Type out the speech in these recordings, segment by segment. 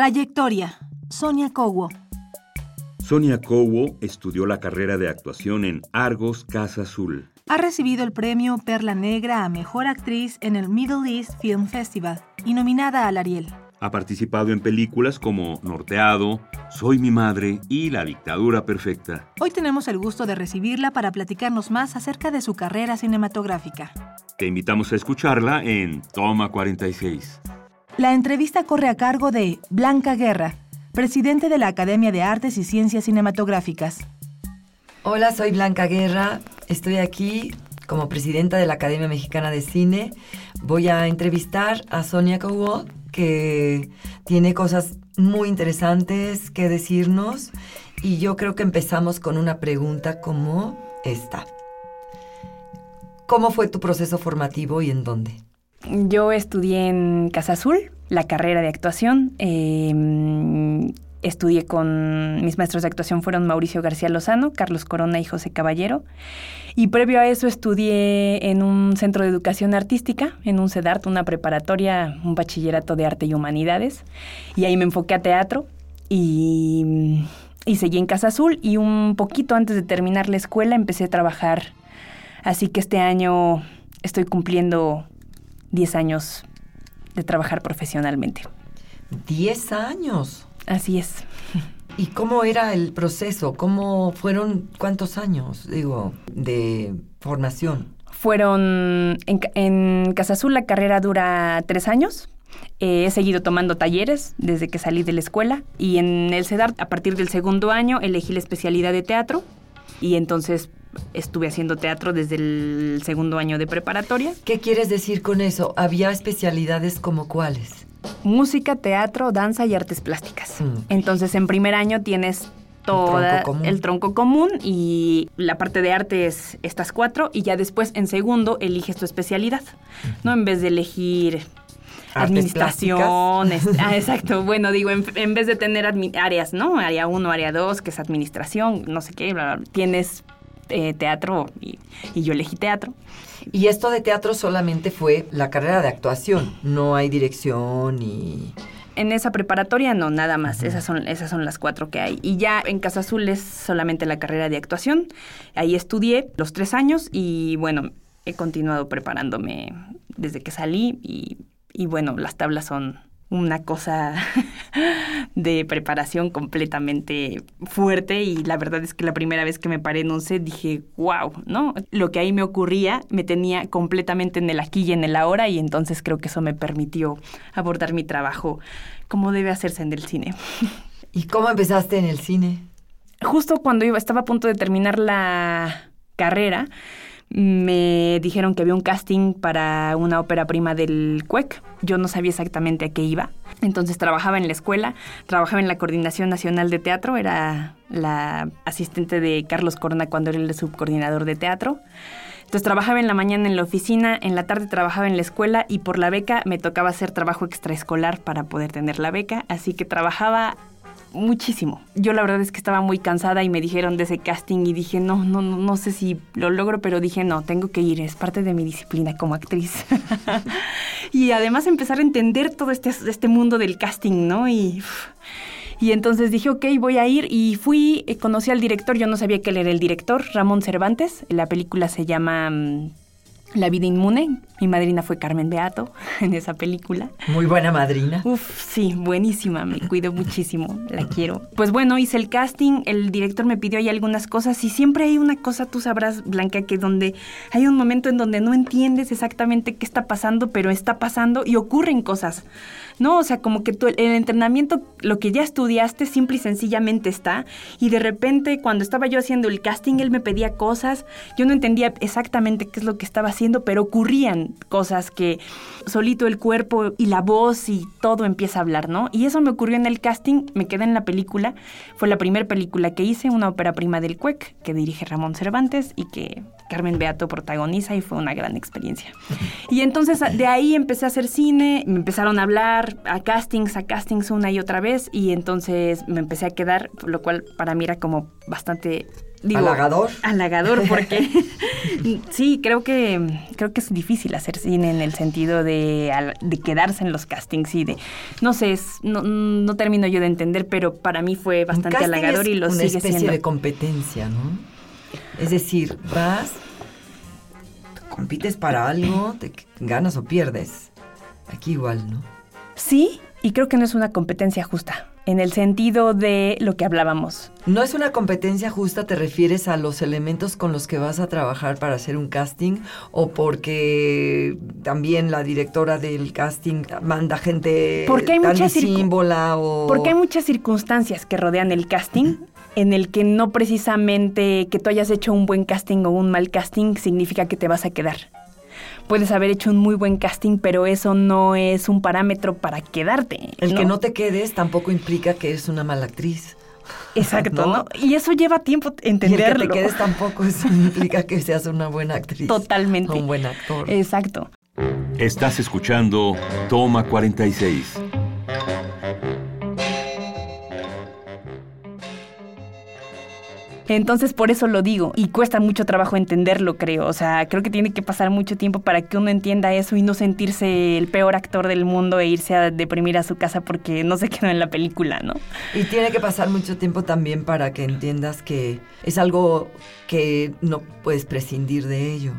Trayectoria. Sonia Cowo. Sonia Cowo estudió la carrera de actuación en Argos Casa Azul. Ha recibido el premio Perla Negra a Mejor Actriz en el Middle East Film Festival y nominada al Ariel. Ha participado en películas como Norteado, Soy mi madre y La dictadura perfecta. Hoy tenemos el gusto de recibirla para platicarnos más acerca de su carrera cinematográfica. Te invitamos a escucharla en Toma 46. La entrevista corre a cargo de Blanca Guerra, presidente de la Academia de Artes y Ciencias Cinematográficas. Hola, soy Blanca Guerra. Estoy aquí como presidenta de la Academia Mexicana de Cine. Voy a entrevistar a Sonia Cowo, que tiene cosas muy interesantes que decirnos. Y yo creo que empezamos con una pregunta como esta. ¿Cómo fue tu proceso formativo y en dónde? Yo estudié en Casa Azul, la carrera de actuación. Em, estudié con mis maestros de actuación fueron Mauricio García Lozano, Carlos Corona y José Caballero. Y previo a eso estudié en un centro de educación artística, en un CEDART, una preparatoria, un bachillerato de arte y humanidades. Y ahí me enfoqué a teatro y, y seguí en Casa Azul. Y un poquito antes de terminar la escuela empecé a trabajar. Así que este año estoy cumpliendo 10 años de trabajar profesionalmente. 10 años. Así es. ¿Y cómo era el proceso? ¿Cómo fueron cuántos años, digo, de formación? Fueron en, en Casa Azul la carrera dura tres años. Eh, he seguido tomando talleres desde que salí de la escuela y en el CEDAR a partir del segundo año elegí la especialidad de teatro y entonces estuve haciendo teatro desde el segundo año de preparatoria. ¿Qué quieres decir con eso? ¿Había especialidades como cuáles? Música, teatro, danza y artes plásticas. Mm. Entonces, en primer año tienes todo el, tronco común y la parte de arte es estas cuatro y ya después en segundo eliges tu especialidad, ¿no? En vez de elegir administración, ah, exacto, bueno, digo, en, vez de tener áreas, ¿no? Área 1, área 2, que es administración, no sé qué, tienes eh, teatro y, yo elegí teatro. Y esto de teatro solamente fue la carrera de actuación, no hay dirección y... En esa preparatoria no, nada más. Esas son, esas son las cuatro que hay. Y ya en Casa Azul es solamente la carrera de actuación. Ahí estudié los tres años y bueno, he continuado preparándome desde que salí y, y bueno, las tablas son una cosa de preparación completamente fuerte y la verdad es que la primera vez que me paré en un set dije, wow, ¿no? Lo que ahí me ocurría me tenía completamente en el aquí y en el ahora y entonces creo que eso me permitió abordar mi trabajo como debe hacerse en el cine. ¿Y cómo empezaste en el cine? Justo cuando iba, estaba a punto de terminar la carrera, me dijeron que había un casting para una ópera prima del CUEC. Yo no sabía exactamente a qué iba. Entonces trabajaba en la escuela, trabajaba en la Coordinación Nacional de Teatro, era la asistente de Carlos Corona cuando era el subcoordinador de teatro. Entonces trabajaba en la mañana en la oficina, en la tarde trabajaba en la escuela y por la beca me tocaba hacer trabajo extraescolar para poder tener la beca. Así que trabajaba muchísimo. Yo la verdad es que estaba muy cansada y me dijeron de ese casting y dije, no, no, no, no sé si lo logro, pero dije, no, tengo que ir, es parte de mi disciplina como actriz. y además empezar a entender todo este, este mundo del casting, ¿no? Y, y entonces dije, ok, voy a ir y fui, eh, conocí al director, yo no sabía que él era el director, Ramón Cervantes, la película se llama... Mm, La vida inmune. Mi madrina fue Carmen Beato en esa película. Muy buena madrina. Uf, sí, buenísima, me cuido muchísimo, la quiero. Pues bueno, hice el casting, el director me pidió ahí algunas cosas y siempre hay una cosa, tú sabrás, Blanca, que donde hay un momento en donde no entiendes exactamente qué está pasando, pero está pasando y ocurren cosas. ¿no? O sea, como que tú, el entrenamiento, lo que ya estudiaste, simple y sencillamente está. Y de repente, cuando estaba yo haciendo el casting, él me pedía cosas. Yo no entendía exactamente qué es lo que estaba haciendo, pero ocurrían cosas que solito el cuerpo y la voz y todo empieza a hablar, ¿no? Y eso me ocurrió en el casting, me quedé en la película. Fue la primera película que hice, una ópera prima del CUEC, que dirige Ramón Cervantes y que Carmen Beato protagoniza y fue una gran experiencia. Y entonces de ahí empecé a hacer cine, me empezaron a hablar a castings, a castings una y otra vez y entonces me empecé a quedar, lo cual para mí era como bastante Digo, halagador. Halagador, porque sí, creo que creo que es difícil hacer cine en el sentido de, de quedarse en los castings y de, no sé, no, no, termino yo de entender, pero para mí fue bastante halagador y lo sigue siendo. Una especie de competencia, ¿no? Es decir, vas, compites para algo, te ganas o pierdes. Aquí igual, ¿no? Sí, y creo que no es una competencia justa, en el sentido de lo que hablábamos. No es una competencia justa, te refieres a los elementos con los que vas a trabajar para hacer un casting o porque también la directora del casting manda gente porque hay tan símbola o... Porque hay muchas circunstancias que rodean el casting en el que no precisamente que tú hayas hecho un buen casting o un mal casting significa que te vas a quedar puedes haber hecho un muy buen casting, pero eso no es un parámetro para quedarte. El que no te quedes tampoco implica que eres una mala actriz. Exacto, ¿no? Y eso lleva tiempo entenderlo. Y el que te quedes tampoco eso implica que seas una buena actriz. Totalmente. un buen actor. Exacto. Estás escuchando Toma 46. Entonces por eso lo digo y cuesta mucho trabajo entenderlo, creo. O sea, creo que tiene que pasar mucho tiempo para que uno entienda eso y no sentirse el peor actor del mundo e irse a deprimir a su casa porque no se quedó en la película, ¿no? Y tiene que pasar mucho tiempo también para que entiendas que es algo que no puedes prescindir de ello.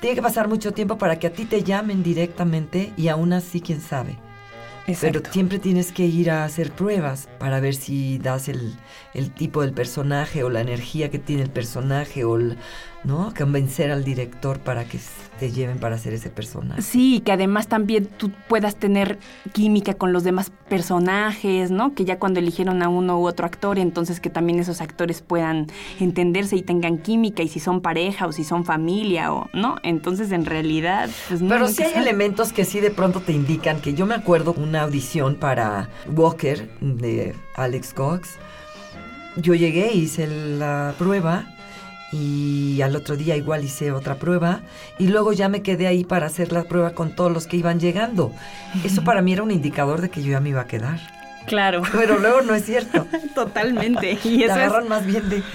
Tiene que pasar mucho tiempo para que a ti te llamen directamente y aún así, quién sabe. Pero siempre tienes que ir a hacer pruebas para ver si das el, el tipo del personaje o la energía que tiene el personaje o ¿no? Convencer al director para que te lleven para hacer ese personaje. Sí, que además también tú puedas tener química con los demás personajes, ¿no? Que ya cuando eligieron a uno u otro actor, entonces que también esos actores puedan entenderse y tengan química y si son pareja o si son familia o, ¿no? Entonces en realidad, pues no. Pero sí hay elementos que sí de pronto te indican que yo me acuerdo una audición para Walker de Alex Cox. Yo llegué, hice la prueba y al otro día igual hice otra prueba y luego ya me quedé ahí para hacer la prueba con todos los que iban llegando. Eso para mí era un indicador de que yo ya me iba a quedar. Claro. Pero luego no es cierto. Totalmente. Y eso Te agarran más bien de...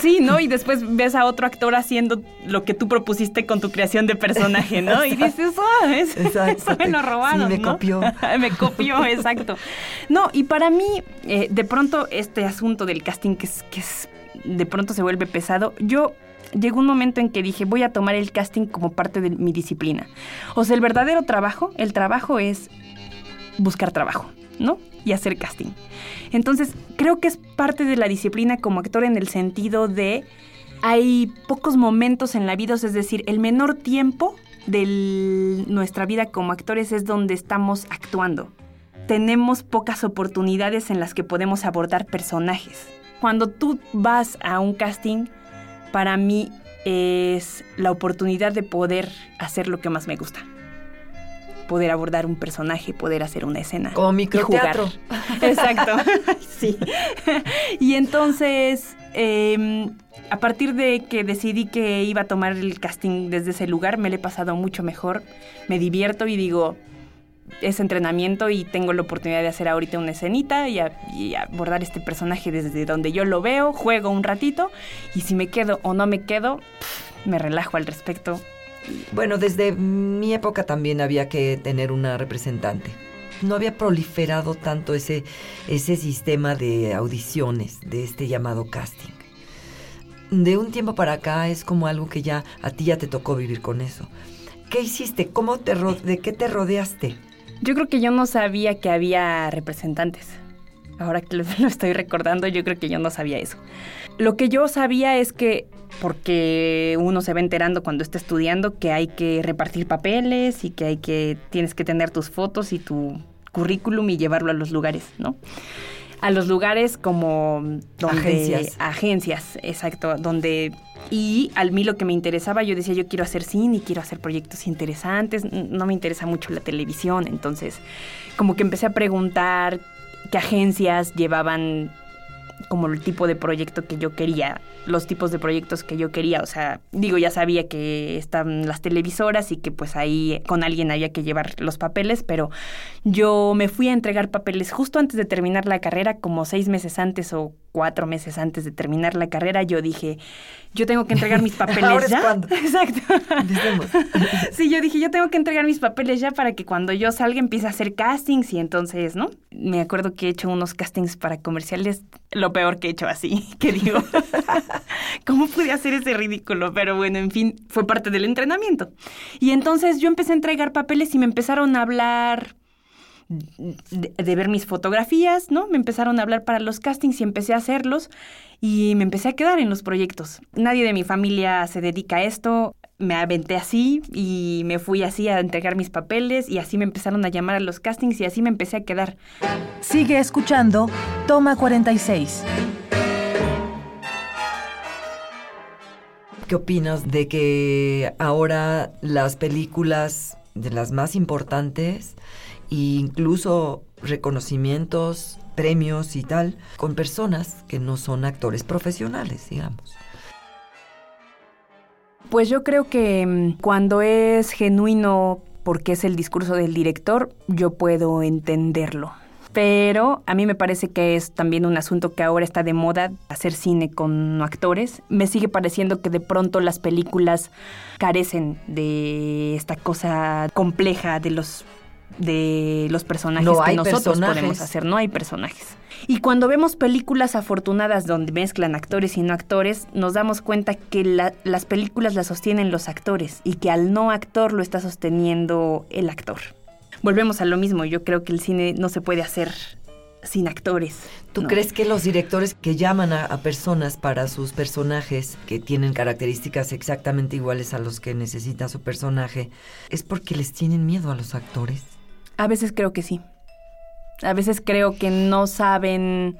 Sí, ¿no? Y después ves a otro actor haciendo lo que tú propusiste con tu creación de personaje, ¿no? Y dices, oh, es, exacto. me lo robaron, sí, me copió. me copió, exacto. No, y para mí, eh, de pronto, este asunto del casting que es, que es de pronto se vuelve pesado, yo llegó un momento en que dije, voy a tomar el casting como parte de mi disciplina. O sea, el verdadero trabajo, el trabajo es buscar trabajo, ¿no? Y hacer casting. Entonces, creo que es parte de la disciplina como actor en el sentido de hay pocos momentos en la vida, es decir, el menor tiempo de nuestra vida como actores es donde estamos actuando. Tenemos pocas oportunidades en las que podemos abordar personajes. Cuando tú vas a un casting, para mí es la oportunidad de poder hacer lo que más me gusta. Poder abordar un personaje, poder hacer una escena. Como microteatro. Exacto. sí. y entonces, em, a partir de que decidí que iba a tomar el casting desde ese lugar, me lo he pasado mucho mejor. Me divierto y digo, ese entrenamiento y tengo la oportunidad de hacer ahorita una escenita y, abordar este personaje desde donde yo lo veo, juego un ratito y si me quedo o no me quedo, me relajo al respecto. Bueno, desde mi época también había que tener una representante. No había proliferado tanto ese, ese sistema de audiciones, de este llamado casting. de un tiempo para acá es como algo que ya a ti ya te tocó vivir con eso. ¿Qué hiciste? ¿Cómo te ¿De qué te rodeaste? Yo creo que yo no sabía que había representantes. Ahora que lo, estoy recordando, yo creo que yo no sabía eso. Lo que yo sabía es que, porque uno se va enterando cuando está estudiando, que hay que repartir papeles y que hay que, tienes que tener tus fotos y tu currículum y llevarlo a los lugares, ¿no? A los lugares como donde, agencias. Agencias, exacto, donde y a mí lo que me interesaba, yo decía, yo quiero hacer cine, quiero hacer proyectos interesantes, no me interesa mucho la televisión, entonces como que empecé a preguntar qué agencias llevaban como el tipo de proyecto que yo quería, los tipos de proyectos que yo quería. O sea, digo, ya sabía que están las televisoras y que pues ahí con alguien había que llevar los papeles, pero yo me fui a entregar papeles justo antes de terminar la carrera, como seis meses antes o cuatro meses antes de terminar la carrera, yo dije, yo tengo que entregar mis papeles Ahora ya. Es cuando. Exacto. sí, yo dije, yo tengo que entregar mis papeles ya para que cuando yo salga empiece a hacer castings y entonces, ¿no? Me acuerdo que he hecho unos castings para comerciales, lo peor que he hecho así, que digo, ¿cómo pude hacer ese ridículo? Pero bueno, en fin, fue parte del entrenamiento. Y entonces yo empecé a entregar papeles y me empezaron a hablar de, de, ver mis fotografías, ¿no? Me empezaron a hablar para los castings y empecé a hacerlos y me empecé a quedar en los proyectos. Nadie de mi familia se dedica a esto. Me aventé así y me fui así a entregar mis papeles y así me empezaron a llamar a los castings y así me empecé a quedar. Sigue escuchando Toma 46. ¿Qué opinas de que ahora las películas de las más importantes e incluso reconocimientos, premios y tal, con personas que no son actores profesionales, digamos. Pues yo creo que cuando es genuino porque es el discurso del director, yo puedo entenderlo. Pero a mí me parece que es también un asunto que ahora está de moda, hacer cine con actores. Me sigue pareciendo que de pronto las películas carecen de esta cosa compleja de los de los personajes no que nosotros personajes. podemos hacer. No hay personajes. Y cuando vemos películas afortunadas donde mezclan actores y no actores, nos damos cuenta que la, las películas las sostienen los actores y que al no actor lo está sosteniendo el actor. Volvemos a lo mismo, yo creo que el cine no se puede hacer sin actores. ¿Tú no. crees que los directores que llaman a, a, personas para sus personajes que tienen características exactamente iguales a los que necesita su personaje es porque les tienen miedo a los actores? A veces creo que sí. A veces creo que no saben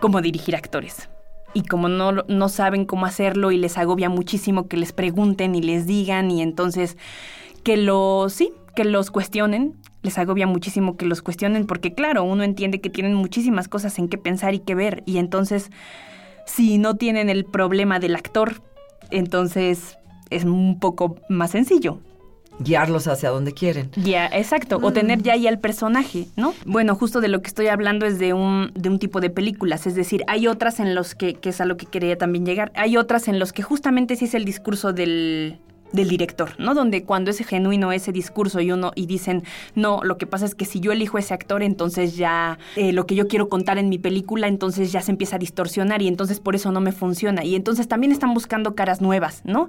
cómo dirigir actores. Y como no, no saben cómo hacerlo y les agobia muchísimo que les pregunten y les digan y entonces que los, sí, que los cuestionen. Les agobia muchísimo que los cuestionen porque claro, uno entiende que tienen muchísimas cosas en qué pensar y qué ver. Y entonces, si no tienen el problema del actor, entonces es un poco más sencillo guiarlos hacia donde quieren. Ya, exacto. Mm. O tener ya ahí al personaje, ¿no? Bueno, justo de lo que estoy hablando es de un, de un tipo de películas. Es decir, hay otras en los que, que es a lo que quería también llegar, hay otras en los que justamente sí es el discurso del, del director, ¿no? Donde cuando es genuino ese discurso y uno y dicen, no, lo que pasa es que si yo elijo ese actor, entonces ya eh, lo que yo quiero contar en mi película, entonces ya se empieza a distorsionar y entonces por eso no me funciona. Y entonces también están buscando caras nuevas, ¿no?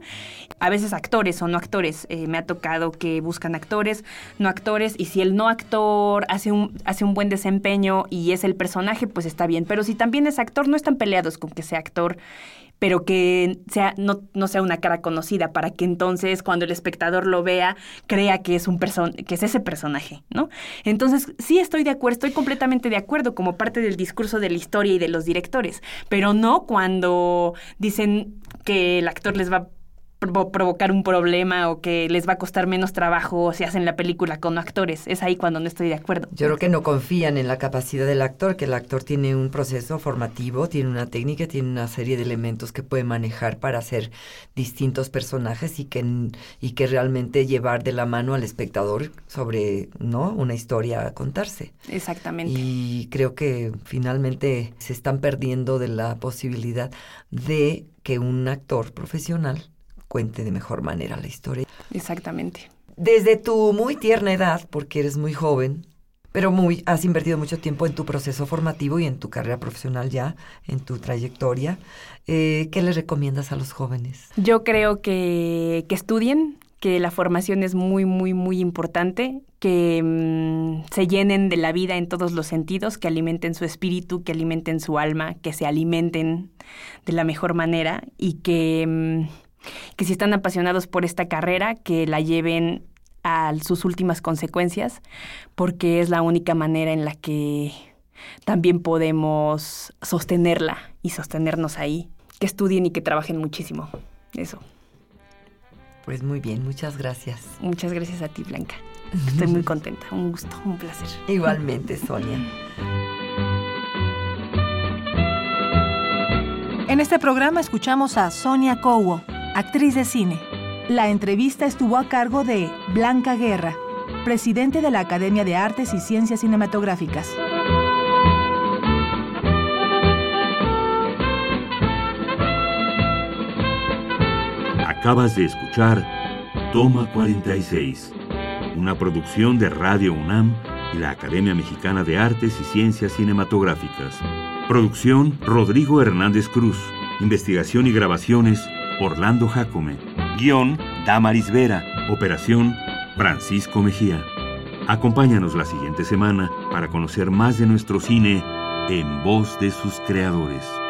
A veces actores o no actores. Eh, me ha tocado que buscan actores, no actores, y si el no actor hace un, hace un buen desempeño y es el personaje, pues está bien. Pero si también es actor, no están peleados con que sea actor pero que sea, no, no, sea una cara conocida para que entonces cuando el espectador lo vea crea que es un person que es ese personaje, ¿no? Entonces, sí estoy de acuerdo, estoy completamente de acuerdo como parte del discurso de la historia y de los directores, pero no cuando dicen que el actor les va a provocar un problema o que les va a costar menos trabajo si hacen la película con actores. Es ahí cuando no estoy de acuerdo. Yo creo que no confían en la capacidad del actor, que el actor tiene un proceso formativo, tiene una técnica, tiene una serie de elementos que puede manejar para hacer distintos personajes y que, y que realmente llevar de la mano al espectador sobre ¿no? una historia a contarse. Exactamente. Y creo que finalmente se están perdiendo de la posibilidad de que un actor profesional cuente de mejor manera la historia. Exactamente. Desde tu muy tierna edad, porque eres muy joven, pero muy, has invertido mucho tiempo en tu proceso formativo y en tu carrera profesional ya, en tu trayectoria. Eh, ¿Qué le recomiendas a los jóvenes? Yo creo que, que estudien, que la formación es muy, muy, muy importante, que mm, se llenen de la vida en todos los sentidos, que alimenten su espíritu, que alimenten su alma, que se alimenten de la mejor manera y que, mm, que si están apasionados por esta carrera, que la lleven a sus últimas consecuencias, porque es la única manera en la que también podemos sostenerla y sostenernos ahí. Que estudien y que trabajen muchísimo. Eso. Pues muy bien, muchas gracias. Muchas gracias a ti, Blanca. Estoy muy contenta, un gusto, un placer. Igualmente, Sonia. En este programa escuchamos a Sonia Cowo, actriz de cine. La entrevista estuvo a cargo de Blanca Guerra, presidente de la Academia de Artes y Ciencias Cinematográficas. Acabas de escuchar Toma 46, una producción de Radio UNAM y la Academia Mexicana de Artes y Ciencias Cinematográficas. Producción Rodrigo Hernández Cruz. Investigación y grabaciones Orlando Jacome. Guión Damaris Vera. Operación Francisco Mejía. Acompáñanos la siguiente semana para conocer más de nuestro cine en voz de sus creadores.